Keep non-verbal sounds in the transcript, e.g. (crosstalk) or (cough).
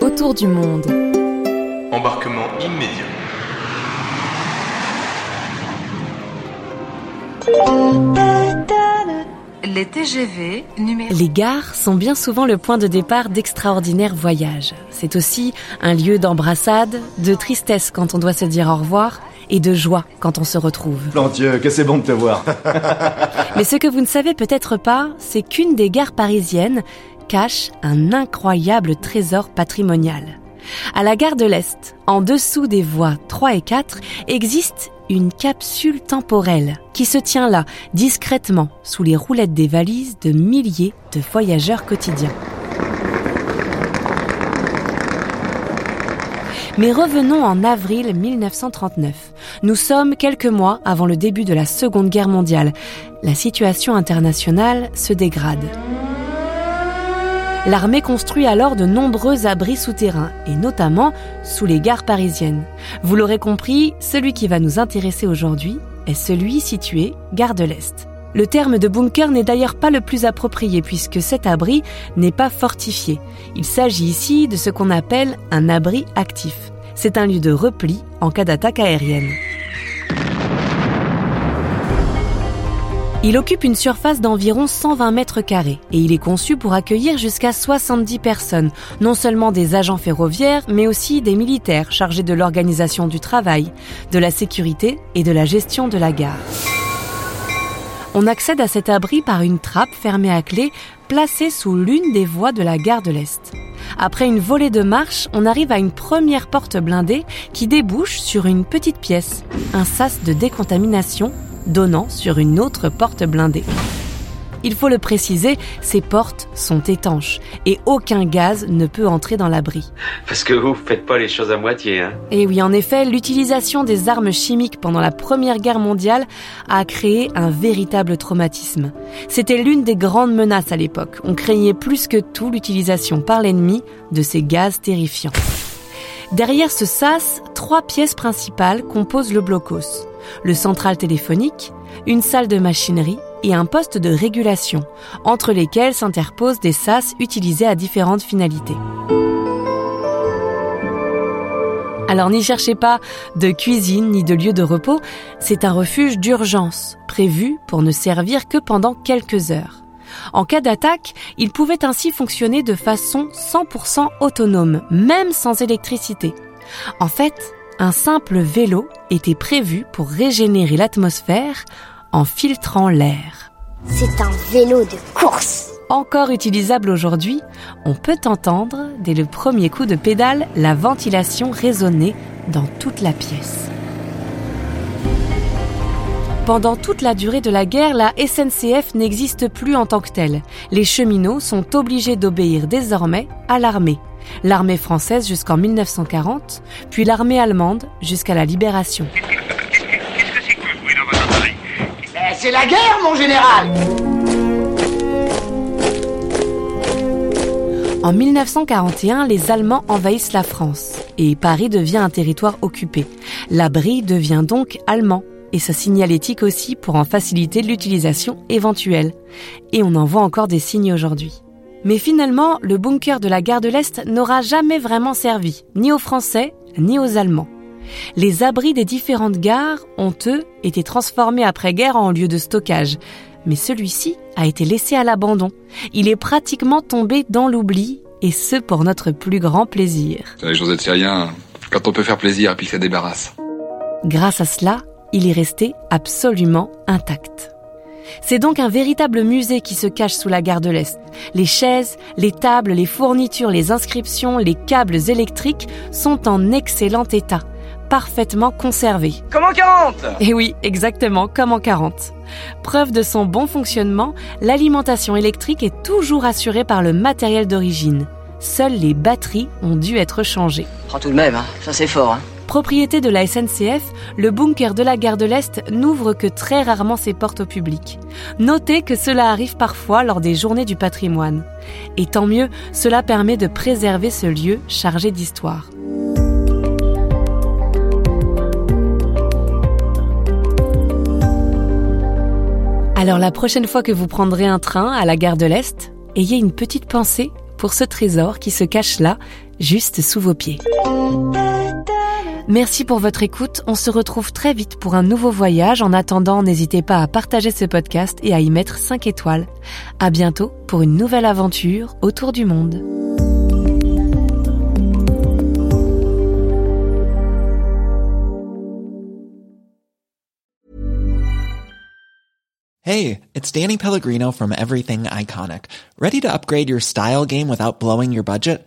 Autour du monde. Embarquement immédiat. Les TGV numéro... Les gares sont bien souvent le point de départ d'extraordinaires voyages. C'est aussi un lieu d'embrassade, de tristesse quand on doit se dire au revoir et de joie quand on se retrouve. Mon Dieu, que c'est bon de te voir. (laughs) Mais ce que vous ne savez peut-être pas, c'est qu'une des gares parisiennes cache un incroyable trésor patrimonial. À la gare de l'Est, en dessous des voies 3 et 4, existe une capsule temporelle qui se tient là, discrètement, sous les roulettes des valises de milliers de voyageurs quotidiens. Mais revenons en avril 1939. Nous sommes quelques mois avant le début de la Seconde Guerre mondiale. La situation internationale se dégrade. L'armée construit alors de nombreux abris souterrains, et notamment sous les gares parisiennes. Vous l'aurez compris, celui qui va nous intéresser aujourd'hui est celui situé gare de l'Est. Le terme de bunker n'est d'ailleurs pas le plus approprié puisque cet abri n'est pas fortifié. Il s'agit ici de ce qu'on appelle un abri actif. C'est un lieu de repli en cas d'attaque aérienne. Il occupe une surface d'environ 120 mètres carrés et il est conçu pour accueillir jusqu'à 70 personnes, non seulement des agents ferroviaires, mais aussi des militaires chargés de l'organisation du travail, de la sécurité et de la gestion de la gare. On accède à cet abri par une trappe fermée à clé placée sous l'une des voies de la gare de l'Est. Après une volée de marche, on arrive à une première porte blindée qui débouche sur une petite pièce, un sas de décontamination donnant sur une autre porte blindée. Il faut le préciser, ces portes sont étanches et aucun gaz ne peut entrer dans l'abri. Parce que vous faites pas les choses à moitié, hein Et oui, en effet, l'utilisation des armes chimiques pendant la Première Guerre mondiale a créé un véritable traumatisme. C'était l'une des grandes menaces à l'époque. On craignait plus que tout l'utilisation par l'ennemi de ces gaz terrifiants. Derrière ce sas, trois pièces principales composent le blocos. Le central téléphonique, une salle de machinerie et un poste de régulation, entre lesquels s'interposent des sas utilisés à différentes finalités. Alors n'y cherchez pas de cuisine ni de lieu de repos, c'est un refuge d'urgence, prévu pour ne servir que pendant quelques heures. En cas d'attaque, il pouvait ainsi fonctionner de façon 100% autonome, même sans électricité. En fait, un simple vélo était prévu pour régénérer l'atmosphère en filtrant l'air. C'est un vélo de course. Encore utilisable aujourd'hui, on peut entendre, dès le premier coup de pédale, la ventilation résonner dans toute la pièce. Pendant toute la durée de la guerre, la SNCF n'existe plus en tant que telle. Les cheminots sont obligés d'obéir désormais à l'armée. L'armée française jusqu'en 1940, puis l'armée allemande jusqu'à la libération. C'est la guerre, mon général En 1941, les Allemands envahissent la France et Paris devient un territoire occupé. L'abri devient donc allemand et sa signalétique aussi pour en faciliter l'utilisation éventuelle. Et on en voit encore des signes aujourd'hui. Mais finalement, le bunker de la gare de l'Est n'aura jamais vraiment servi, ni aux Français, ni aux Allemands. Les abris des différentes gares ont, eux, été transformés après-guerre en lieu de stockage. Mais celui-ci a été laissé à l'abandon. Il est pratiquement tombé dans l'oubli, et ce pour notre plus grand plaisir. Les choses de rien, quand on peut faire plaisir et puis ça débarrasse. Grâce à cela, il est resté absolument intact. C'est donc un véritable musée qui se cache sous la gare de l'Est. Les chaises, les tables, les fournitures, les inscriptions, les câbles électriques sont en excellent état. parfaitement conservé. Comment 40 Et oui, exactement comme en 40. Preuve de son bon fonctionnement, l'alimentation électrique est toujours assurée par le matériel d'origine. Seules les batteries ont dû être changées. Oh, tout de même, hein. ça c'est fort. Hein. Propriété de la SNCF, le bunker de la gare de l'Est n'ouvre que très rarement ses portes au public. Notez que cela arrive parfois lors des journées du patrimoine. Et tant mieux, cela permet de préserver ce lieu chargé d'histoire. Alors la prochaine fois que vous prendrez un train à la gare de l'Est, ayez une petite pensée pour ce trésor qui se cache là, juste sous vos pieds. Merci pour votre écoute. On se retrouve très vite pour un nouveau voyage. En attendant, n'hésitez pas à partager ce podcast et à y mettre 5 étoiles. À bientôt pour une nouvelle aventure autour du monde. Hey, it's Danny Pellegrino from Everything Iconic. Ready to upgrade your style game without blowing your budget?